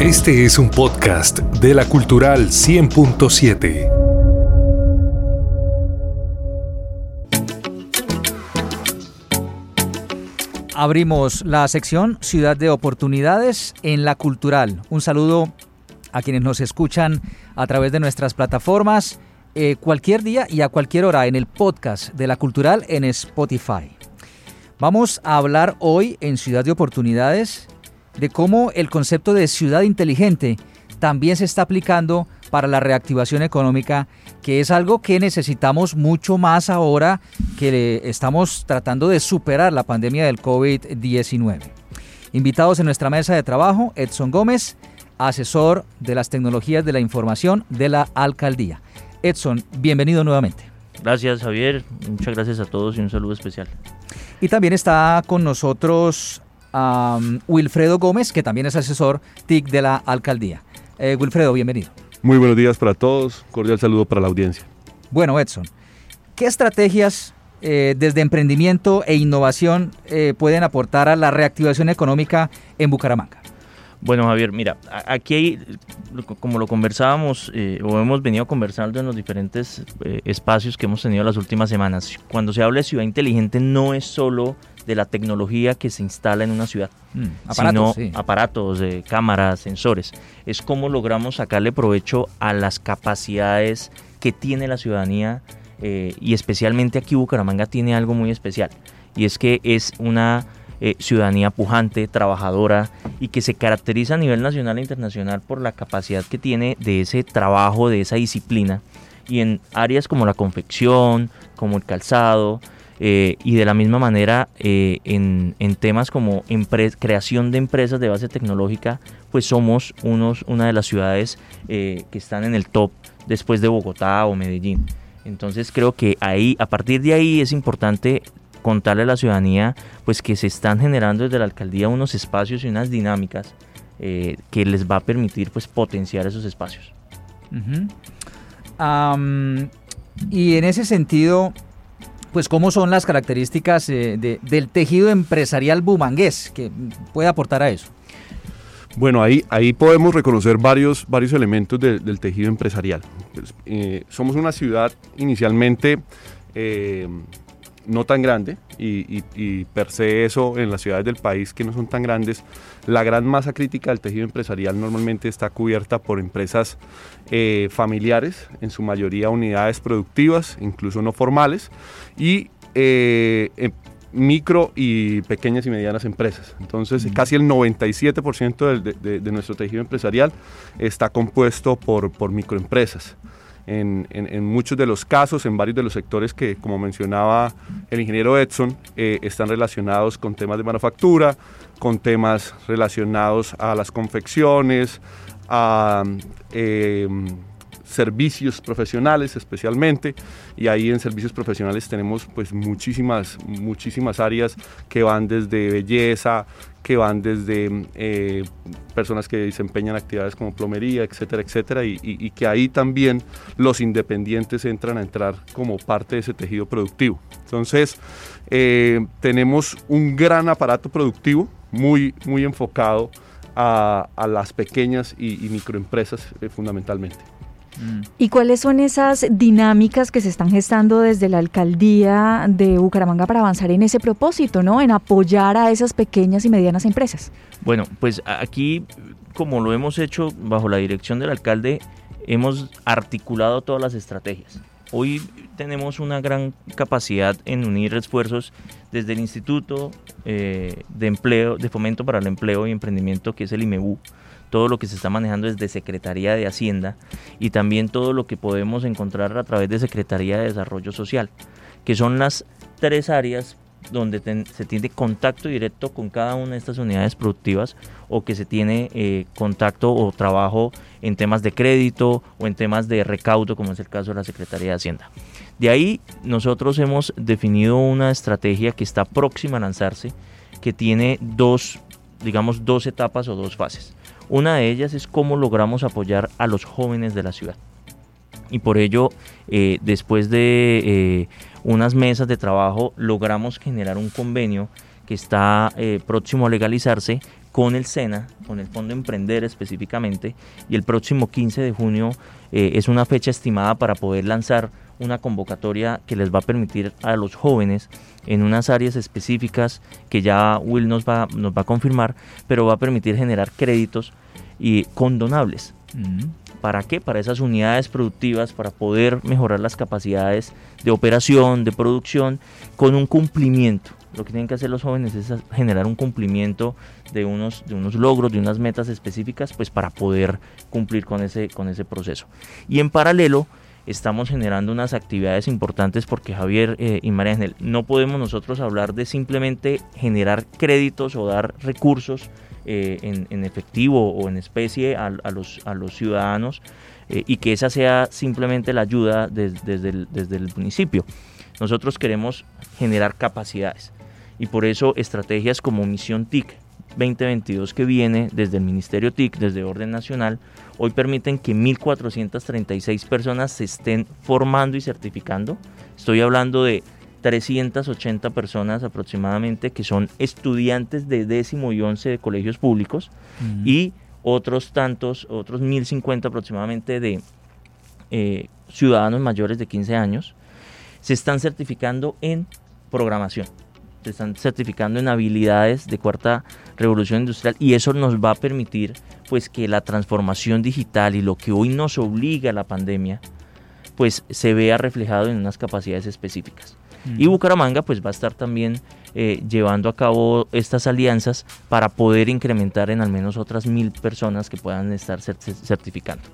Este es un podcast de la Cultural 100.7. Abrimos la sección Ciudad de Oportunidades en la Cultural. Un saludo a quienes nos escuchan a través de nuestras plataformas eh, cualquier día y a cualquier hora en el podcast de la Cultural en Spotify. Vamos a hablar hoy en Ciudad de Oportunidades de cómo el concepto de ciudad inteligente también se está aplicando para la reactivación económica, que es algo que necesitamos mucho más ahora que estamos tratando de superar la pandemia del COVID-19. Invitados en nuestra mesa de trabajo, Edson Gómez, asesor de las tecnologías de la información de la alcaldía. Edson, bienvenido nuevamente. Gracias Javier, muchas gracias a todos y un saludo especial. Y también está con nosotros Wilfredo Gómez, que también es asesor TIC de la alcaldía. Eh, Wilfredo, bienvenido. Muy buenos días para todos, cordial saludo para la audiencia. Bueno, Edson, ¿qué estrategias eh, desde emprendimiento e innovación eh, pueden aportar a la reactivación económica en Bucaramanga? Bueno, Javier, mira, aquí hay, como lo conversábamos o hemos venido conversando en los diferentes espacios que hemos tenido las últimas semanas, cuando se habla de ciudad inteligente no es solo de la tecnología que se instala en una ciudad, mm, aparatos, sino aparatos, de cámaras, sensores. Es cómo logramos sacarle provecho a las capacidades que tiene la ciudadanía eh, y especialmente aquí Bucaramanga tiene algo muy especial y es que es una eh, ciudadanía pujante, trabajadora y que se caracteriza a nivel nacional e internacional por la capacidad que tiene de ese trabajo, de esa disciplina y en áreas como la confección, como el calzado, eh, y de la misma manera eh, en, temas como creación de empresas de base tecnológica, pues somos unos, una de las ciudades que están en el top después de Bogotá o Medellín. Entonces creo que ahí, a partir de ahí es importante contarle a la ciudadanía pues que se están generando desde la alcaldía unos espacios y unas dinámicas que les va a permitir pues potenciar esos espacios. y en ese sentido, pues cómo son las características eh, del tejido empresarial bumangués que puede aportar a eso. Bueno, ahí, ahí podemos reconocer varios, varios elementos del tejido empresarial. Pues, eh, somos una ciudad inicialmente eh, no tan grande y, y, per se eso en las ciudades del país que no son tan grandes, la gran masa crítica del tejido empresarial normalmente está cubierta por empresas familiares, en su mayoría unidades productivas, incluso no formales, y eh, em, micro y pequeñas y medianas empresas. Entonces, casi el 97% de, de, nuestro tejido empresarial está compuesto por, por microempresas. En, muchos de los casos, en varios de los sectores que, como mencionaba el ingeniero Edson, eh, están relacionados con temas de manufactura, con temas relacionados a las confecciones, a eh, servicios profesionales especialmente y ahí en servicios profesionales tenemos pues muchísimas muchísimas áreas que van desde belleza que van desde eh, personas que desempeñan actividades como plomería, etcétera, etcétera, y, que ahí también los independientes entran a entrar como parte de ese tejido productivo. Entonces, eh, tenemos un gran aparato productivo muy, muy enfocado a, las pequeñas y, microempresas eh, fundamentalmente. Mm. ¿Y cuáles son esas dinámicas que se están gestando desde la alcaldía de Bucaramanga para avanzar en ese propósito, ¿no? En apoyar a esas pequeñas y medianas empresas. Bueno, pues aquí, como lo hemos hecho bajo la dirección del alcalde, hemos articulado todas las estrategias. Hoy tenemos una gran capacidad en unir esfuerzos desde el Instituto eh, de Empleo, de Fomento para el Empleo y Emprendimiento, que es el IMEBU, todo lo que se está manejando desde Secretaría de Hacienda y también todo lo que podemos encontrar a través de Secretaría de Desarrollo Social, que son las tres áreas donde se tiene contacto directo con cada una de estas unidades productivas o que se tiene eh, contacto o trabajo en temas de crédito o en temas de recaudo, como es el caso de la Secretaría de Hacienda. De ahí nosotros hemos definido una estrategia que está próxima a lanzarse, que tiene dos, digamos, dos etapas o dos fases. Una de ellas es cómo logramos apoyar a los jóvenes de la ciudad. Y por ello, eh, después de eh, unas mesas de trabajo, logramos generar un convenio que está eh, próximo a legalizarse con el SENA, con el Fondo Emprender específicamente, y el próximo 15 de junio es una fecha estimada para poder lanzar una convocatoria que les va a permitir a los jóvenes en unas áreas específicas que ya Will nos va, nos va a confirmar, pero va a permitir generar créditos y condonables. ¿Para qué? Para esas unidades productivas, para poder mejorar las capacidades de operación, de producción, con un cumplimiento. Lo que tienen que hacer los jóvenes es generar un cumplimiento de unos, de unos logros, de unas metas específicas, pues para poder cumplir con ese, con ese proceso. Y en paralelo, estamos generando unas actividades importantes porque Javier eh, y María Ángel, no podemos nosotros hablar de simplemente generar créditos o dar recursos eh, en, efectivo o en especie a, los, a los ciudadanos eh, y que esa sea simplemente la ayuda desde, desde el municipio. Nosotros queremos generar capacidades y por eso estrategias como Misión TIC 2022 que viene desde el Ministerio TIC, desde Orden Nacional, hoy permiten que 1.436 personas se estén formando y certificando. Estoy hablando de 380 personas aproximadamente que son estudiantes de décimo y once de colegios públicos y otros tantos, otros 1050 aproximadamente de eh, ciudadanos mayores de 15 años, se están certificando en programación, se están certificando en habilidades de cuarta revolución industrial y eso nos va a permitir pues que la transformación digital y lo que hoy nos obliga a la pandemia pues se vea reflejado en unas capacidades específicas. Y Bucaramanga pues va a estar también eh, llevando a cabo estas alianzas para poder incrementar en al menos otras mil personas que puedan estar certificando.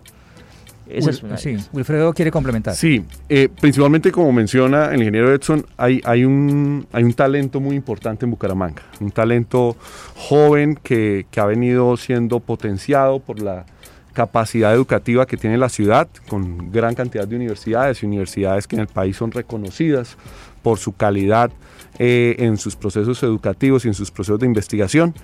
Esa es una sí, Wilfredo quiere complementar. Sí, eh, principalmente como menciona el ingeniero Edson, hay, hay, un, hay un talento muy importante en Bucaramanga, un talento joven que, que ha venido siendo potenciado por la capacidad educativa que tiene la ciudad, con gran cantidad de universidades y universidades que en el país son reconocidas por su calidad eh, en sus procesos educativos y en sus procesos de investigación.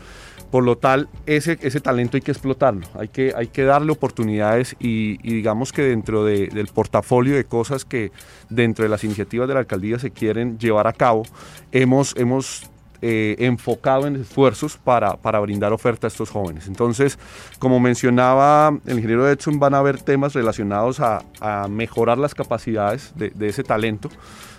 Por lo tal, ese, ese talento hay que explotarlo, hay que, hay que darle oportunidades y, digamos que dentro del portafolio de cosas que dentro de las iniciativas de la alcaldía se quieren llevar a cabo, hemos, hemos eh, enfocado en esfuerzos para, para, brindar oferta a estos jóvenes. Entonces, como mencionaba el ingeniero Edson, van a haber temas relacionados a, mejorar las capacidades de, de ese talento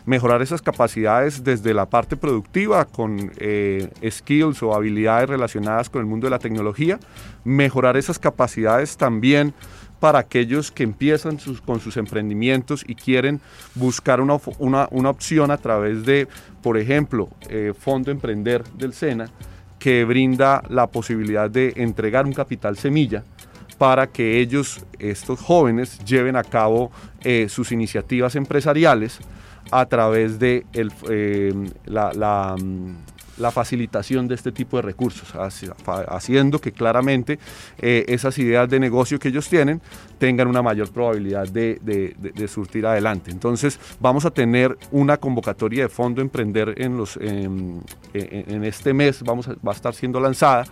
mejorar esas capacidades desde la parte productiva con eh, skills o habilidades relacionadas con el mundo de la tecnología, mejorar esas capacidades también para aquellos que empiezan con sus emprendimientos y quieren buscar una, opción a través de, por ejemplo, eh, Fondo Emprender del SENA, que brinda la posibilidad de entregar un capital semilla para que ellos, estos jóvenes, lleven a cabo eh, sus iniciativas empresariales a través de eh, mm, la, facilitación de este tipo de recursos, haciendo que claramente eh, esas ideas de negocio que ellos tienen tengan una mayor probabilidad de, surtir adelante. Entonces vamos a tener una convocatoria de fondo Emprender en, los, en, este mes, vamos va a estar siendo lanzada,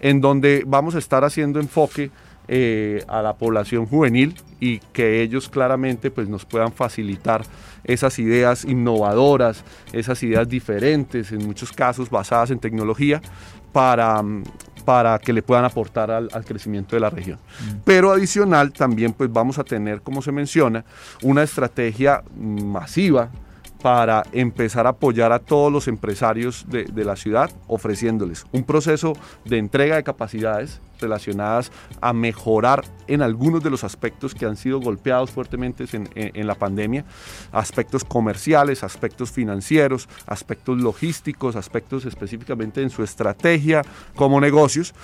en donde vamos a estar haciendo enfoque eh, a la población juvenil y que ellos claramente pues, nos puedan facilitar esas ideas innovadoras, esas ideas diferentes, en muchos casos basadas en tecnología, para, para que le puedan aportar al, crecimiento de la región. Mm. Pero adicional también pues vamos a tener, como se menciona, una estrategia masiva para empezar a apoyar a todos los empresarios de, de la ciudad, ofreciéndoles un proceso de entrega de capacidades relacionadas a mejorar en algunos de los aspectos que han sido golpeados fuertemente en, la pandemia, aspectos comerciales, aspectos financieros, aspectos logísticos, aspectos específicamente en su estrategia como negocios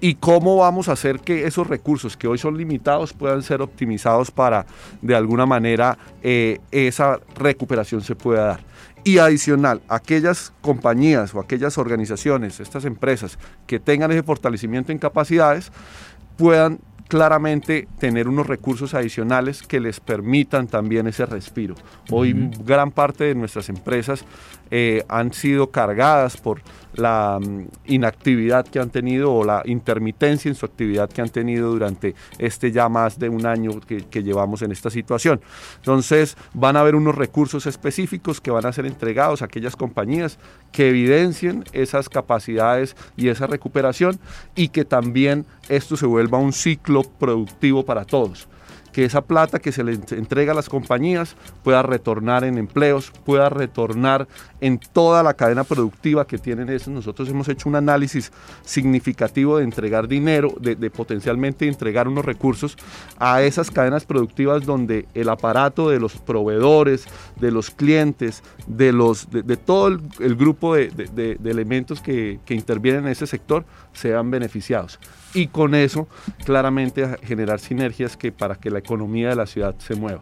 y cómo vamos a hacer que esos recursos que hoy son limitados puedan ser optimizados para de alguna manera eh, esa recuperación se pueda dar. Y adicional, aquellas compañías o aquellas organizaciones, estas empresas que tengan ese fortalecimiento en capacidades, puedan claramente tener unos recursos adicionales que les permitan también ese respiro. Hoy gran parte de nuestras empresas eh, han sido cargadas por la mm, inactividad que han tenido o la intermitencia en su actividad que han tenido durante este ya más de un año que, que, llevamos en esta situación. Entonces van a haber unos recursos específicos que van a ser entregados a aquellas compañías que evidencien esas capacidades y esa recuperación y que también esto se vuelva un ciclo productivo para todos que esa plata que se le entrega a las compañías pueda retornar en empleos, pueda retornar en toda la cadena productiva que tienen eso. Nosotros hemos hecho un análisis significativo de entregar dinero, de, potencialmente entregar unos recursos a esas cadenas productivas donde el aparato de los proveedores, de los clientes, de, los, de, todo el, grupo de, elementos que, intervienen en ese sector sean beneficiados y con eso claramente generar sinergias que para que la economía de la ciudad se mueva.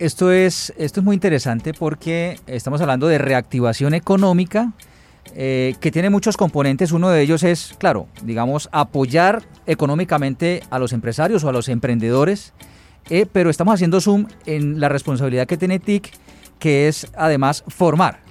Esto es, esto es muy interesante porque estamos hablando de reactivación económica eh, que tiene muchos componentes. Uno de ellos es, claro, digamos, apoyar económicamente a los empresarios o a los emprendedores, eh, pero estamos haciendo zoom en la responsabilidad que tiene TIC, que es además formar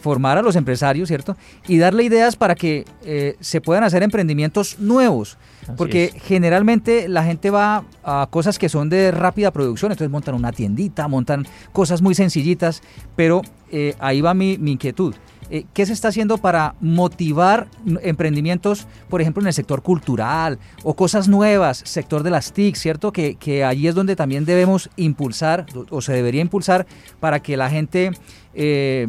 formar a los empresarios, ¿cierto? Y darle ideas para que eh, se puedan hacer emprendimientos nuevos. porque generalmente la gente va a cosas que son de rápida producción, entonces montan una tiendita, montan cosas muy sencillitas, pero eh, ahí va mi, inquietud. Eh, ¿Qué se está haciendo para motivar emprendimientos, por ejemplo, en el sector cultural o cosas nuevas, sector de las TIC, ¿cierto? Que, que allí es donde también debemos impulsar o se debería impulsar para que la gente eh,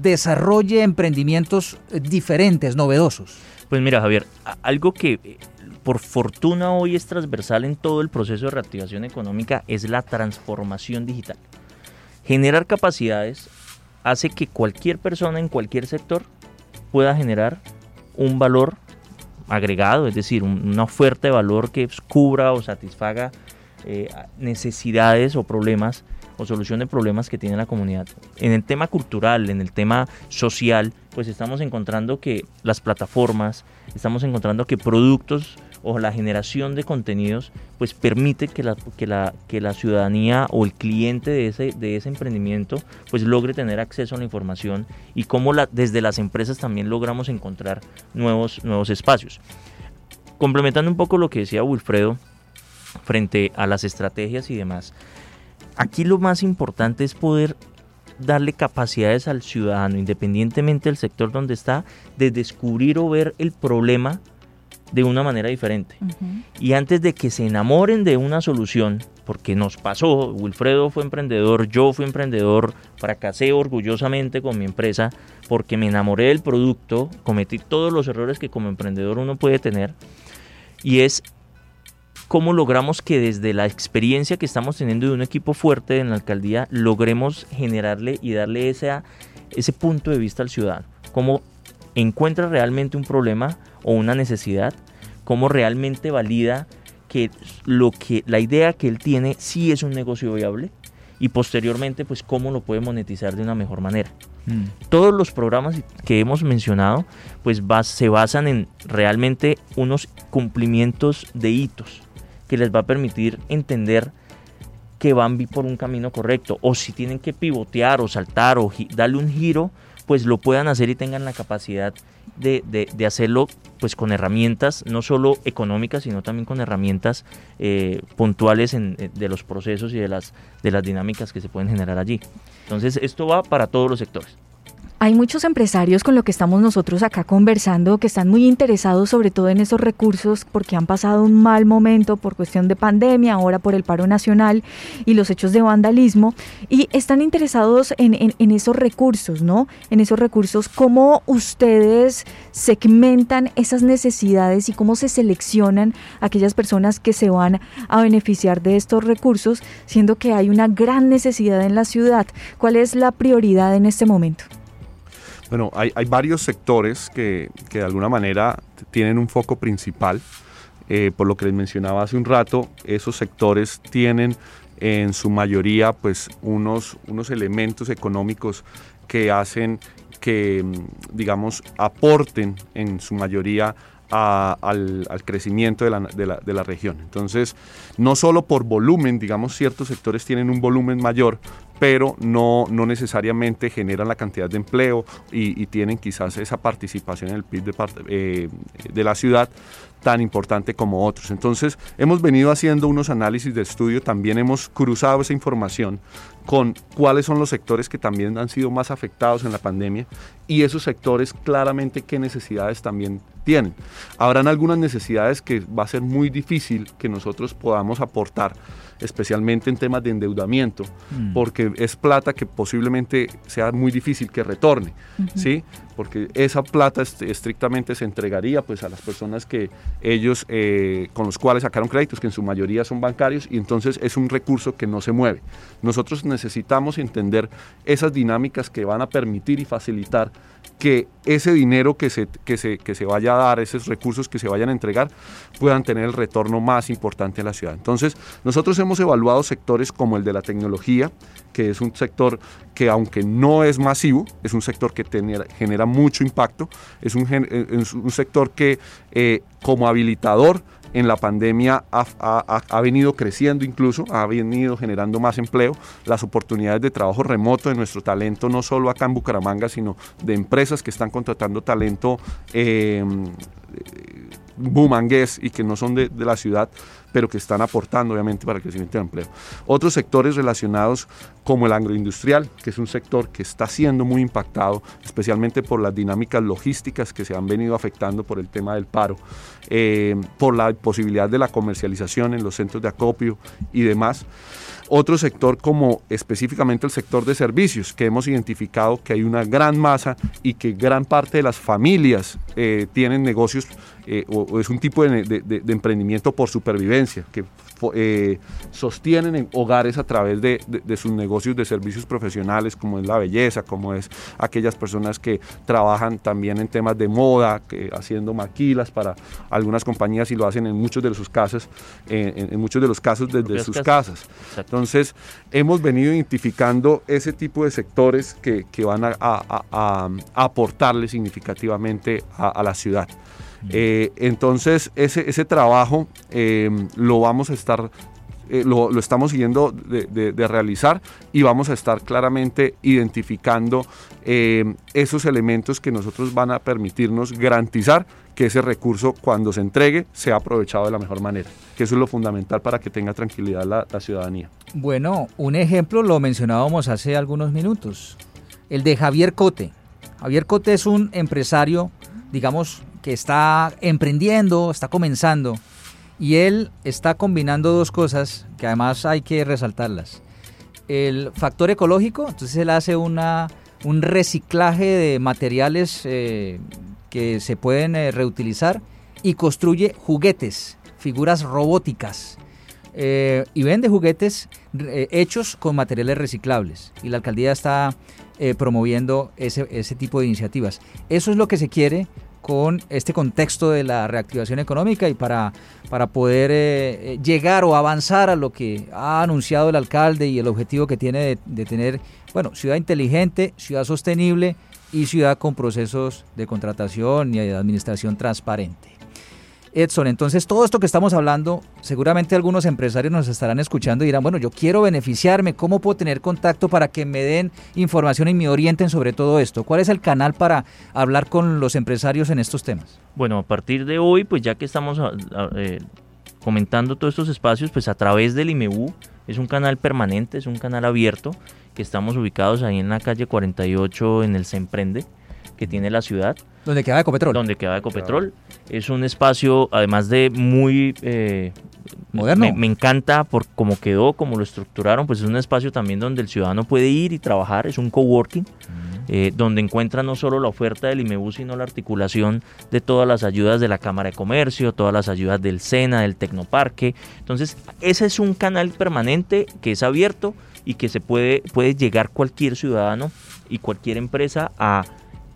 desarrolle emprendimientos diferentes, novedosos? Pues mira, Javier, algo que eh, por fortuna hoy es transversal en todo el proceso de reactivación económica es la transformación digital. Generar capacidades hace que cualquier persona en cualquier sector pueda generar un valor agregado, es decir, una oferta de valor que cubra o satisfaga eh, necesidades o problemas o solución de problemas que tiene la comunidad. En el tema cultural, en el tema social, pues estamos encontrando que las plataformas, estamos encontrando que productos o la generación de contenidos pues permite que la, que la, que la ciudadanía o el cliente de ese, de ese emprendimiento pues logre tener acceso a la información y cómo la, desde las empresas también logramos encontrar nuevos, nuevos espacios. Complementando un poco lo que decía Wilfredo frente a las estrategias y demás, Aquí lo más importante es poder darle capacidades al ciudadano, independientemente del sector donde está, de descubrir o ver el problema de una manera diferente. Y antes de que se enamoren de una solución, porque nos pasó, Wilfredo fue emprendedor, yo fui emprendedor, fracasé orgullosamente con mi empresa, porque me enamoré del producto, cometí todos los errores que como emprendedor uno puede tener, y es cómo logramos que desde la experiencia que estamos teniendo de un equipo fuerte en la alcaldía, logremos generarle y darle ese, ese punto de vista al ciudadano. Cómo encuentra realmente un problema o una necesidad, cómo realmente valida que, lo que la idea que él tiene sí es un negocio viable y posteriormente pues cómo lo puede monetizar de una mejor manera. Mm. Todos los programas que hemos mencionado pues se basan en realmente unos cumplimientos de hitos que les va a permitir entender que van por un camino correcto o si tienen que pivotear o saltar o darle un giro, pues lo puedan hacer y tengan la capacidad de, de, hacerlo pues con herramientas no solo económicas sino también con herramientas eh, puntuales en, eh, de los procesos y de las, de las dinámicas que se pueden generar allí. Entonces esto va para todos los sectores. Hay muchos empresarios con lo que estamos nosotros acá conversando que están muy interesados sobre todo en esos recursos porque han pasado un mal momento por cuestión de pandemia, ahora por el paro nacional y los hechos de vandalismo y están interesados en, en esos recursos, ¿no? En esos recursos, cómo ustedes segmentan esas necesidades y cómo se seleccionan aquellas personas que se van a beneficiar de estos recursos, siendo que hay una gran necesidad en la ciudad. ¿Cuál es la prioridad en este momento? Bueno, hay, varios sectores que, de alguna manera tienen un foco principal. Eh, por lo que les mencionaba hace un rato, esos sectores tienen en su mayoría pues unos, unos elementos económicos que hacen que, digamos, aporten en su mayoría al, crecimiento de la, de la, región. Entonces, no solo por volumen, digamos, ciertos sectores tienen un volumen mayor, pero no, no necesariamente generan la cantidad de empleo y, tienen quizás esa participación en el PIB de, eh, de la ciudad tan importante como otros. Entonces, hemos venido haciendo unos análisis de estudio, también hemos cruzado esa información con cuáles son los sectores que también han sido más afectados en la pandemia y esos sectores claramente qué necesidades también tienen. Habrán algunas necesidades que va a ser muy difícil que nosotros podamos aportar especialmente en temas de endeudamiento, mm. porque es plata que posiblemente sea muy difícil que retorne, ¿sí? Porque esa plata estrictamente se entregaría pues a las personas que ellos, eh, con los cuales sacaron créditos, que en su mayoría son bancarios, y entonces es un recurso que no se mueve. Nosotros necesitamos entender esas dinámicas que van a permitir y facilitar que ese dinero que se, que, se, que se vaya a dar, esos recursos que se vayan a entregar, puedan tener el retorno más importante en la ciudad. Entonces, nosotros hemos evaluado sectores como el de la tecnología, que es un sector que aunque no es masivo, es un sector que genera mucho impacto, es un, un sector que eh, como habilitador en la pandemia ha, venido creciendo incluso, ha venido generando más empleo, las oportunidades de trabajo remoto de nuestro talento, no solo acá en Bucaramanga, sino de empresas que están contratando talento eh, bumangués y que no son de, la ciudad, pero que están aportando obviamente para el crecimiento del empleo. Otros sectores relacionados como el agroindustrial, que es un sector que está siendo muy impactado, especialmente por las dinámicas logísticas que se han venido afectando por el tema del paro, eh, por la posibilidad de la comercialización en los centros de acopio y demás. Otro sector como específicamente el sector de servicios, que hemos identificado que hay una gran masa y que gran parte de las familias eh, tienen negocios eh, o, es un tipo de, emprendimiento por supervivencia, que eh, sostienen hogares a través de, sus negocios de servicios profesionales, como es la belleza, como es aquellas personas que trabajan también en temas de moda, que, haciendo maquilas para algunas compañías y lo hacen en muchos de sus casas, en, muchos de los casos desde sus casas. Entonces, hemos venido identificando ese tipo de sectores que, van a, aportarle significativamente a la ciudad. Eh, entonces, ese, ese trabajo eh, lo vamos a estar eh, lo, estamos siguiendo de, realizar y vamos a estar claramente identificando esos elementos que nosotros van a permitirnos garantizar que ese recurso cuando se entregue sea aprovechado de la mejor manera, que eso es lo fundamental para que tenga tranquilidad la ciudadanía. Bueno, un ejemplo lo mencionábamos hace algunos minutos, el de Javier Cote. Javier Cote es un empresario, digamos, que está emprendiendo, está comenzando, y él está combinando dos cosas que además hay que resaltarlas. El factor ecológico, entonces él hace un reciclaje de materiales eh, que se pueden eh, reutilizar y construye juguetes, figuras robóticas. Eh, y vende juguetes hechos con materiales reciclables. Y la alcaldía está promoviendo ese, ese tipo de iniciativas. Eso es lo que se quiere con este contexto de la reactivación económica y para, para poder eh, eh, llegar o avanzar a lo que ha anunciado el alcalde y el objetivo que tiene de, de tener, bueno, ciudad inteligente, ciudad sostenible y ciudad con procesos de contratación y de administración transparente. Edson, entonces todo esto que estamos hablando, seguramente algunos empresarios nos estarán escuchando y dirán, bueno, yo quiero beneficiarme, ¿cómo puedo tener contacto para que me den información y me orienten sobre todo esto? ¿Cuál es el canal para hablar con los empresarios en estos temas? Bueno, a partir de hoy, pues ya que estamos eh, comentando todos estos espacios, pues a través del IMEU, es un canal permanente, es un canal abierto, que estamos ubicados ahí en la calle 48 en el Se Emprende, que tiene la ciudad. Donde queda Ecopetrol. Donde queda Ecopetrol. Es un espacio, además de muy... Eh, Moderno. Me, encanta por cómo quedó, cómo lo estructuraron, pues es un espacio también donde el ciudadano puede ir y trabajar, es un coworking. Eh, donde encuentra no solo la oferta del IMEBU, sino la articulación de todas las ayudas de la Cámara de Comercio, todas las ayudas del SENA, del Tecnoparque. Entonces, ese es un canal permanente que es abierto y que se puede, puede llegar cualquier ciudadano y cualquier empresa a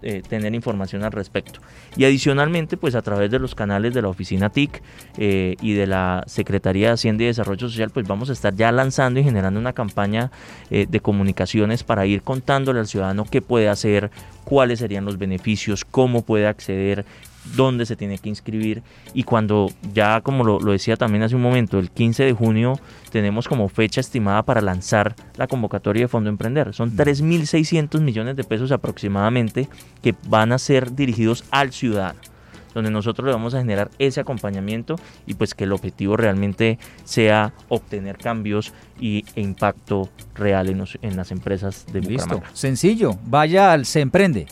eh, tener información al respecto. Y adicionalmente, pues a través de los canales de la oficina TIC eh, y de la Secretaría de Hacienda y Desarrollo Social, pues vamos a estar ya lanzando y generando una campaña eh, de comunicaciones para ir contándole al ciudadano qué puede hacer, cuáles serían los beneficios, cómo puede acceder, dónde se tiene que inscribir. Y cuando ya, como lo, lo, decía también hace un momento, el 15 de junio tenemos como fecha estimada para lanzar la convocatoria de Fondo Emprender. Son 3.600 millones de pesos aproximadamente que van a ser dirigidos al ciudadano donde nosotros le vamos a generar ese acompañamiento y pues que el objetivo realmente sea obtener cambios y, e impacto real en, los, en las empresas de Listo. Sencillo, vaya al Se Emprende.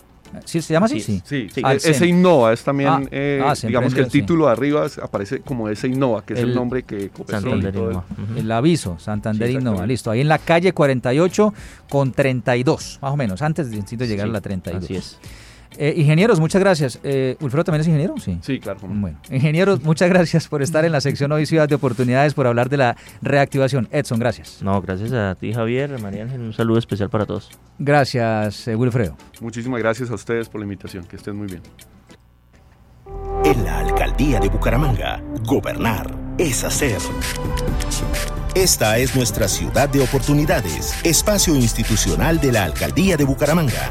¿Sí se llama así? Sí, sí. sí. E-, ese Innova es también, ah, eh, ah, digamos que el título de arriba aparece como ese Innova, que es el nombre que Santander Innova. El aviso, Santander Innova, listo. Ahí en la calle 48 con 32, más o menos, antes de, llegar a la 32. Así es. Eh, ingenieros, muchas gracias. Eh, ¿Ulfredo también es ingeniero? Sí. Sí, claro. Bueno, ingenieros, muchas gracias por estar en la sección Hoy Ciudad de Oportunidades, por hablar de la reactivación. Edson, gracias. No, gracias a ti, Javier, María Ángel. Un saludo especial para todos. Gracias, eh, Wilfredo. Muchísimas gracias a ustedes por la invitación. Que estén muy bien. En la alcaldía de Bucaramanga, gobernar es hacer. Esta es nuestra ciudad de oportunidades, espacio institucional de la alcaldía de Bucaramanga.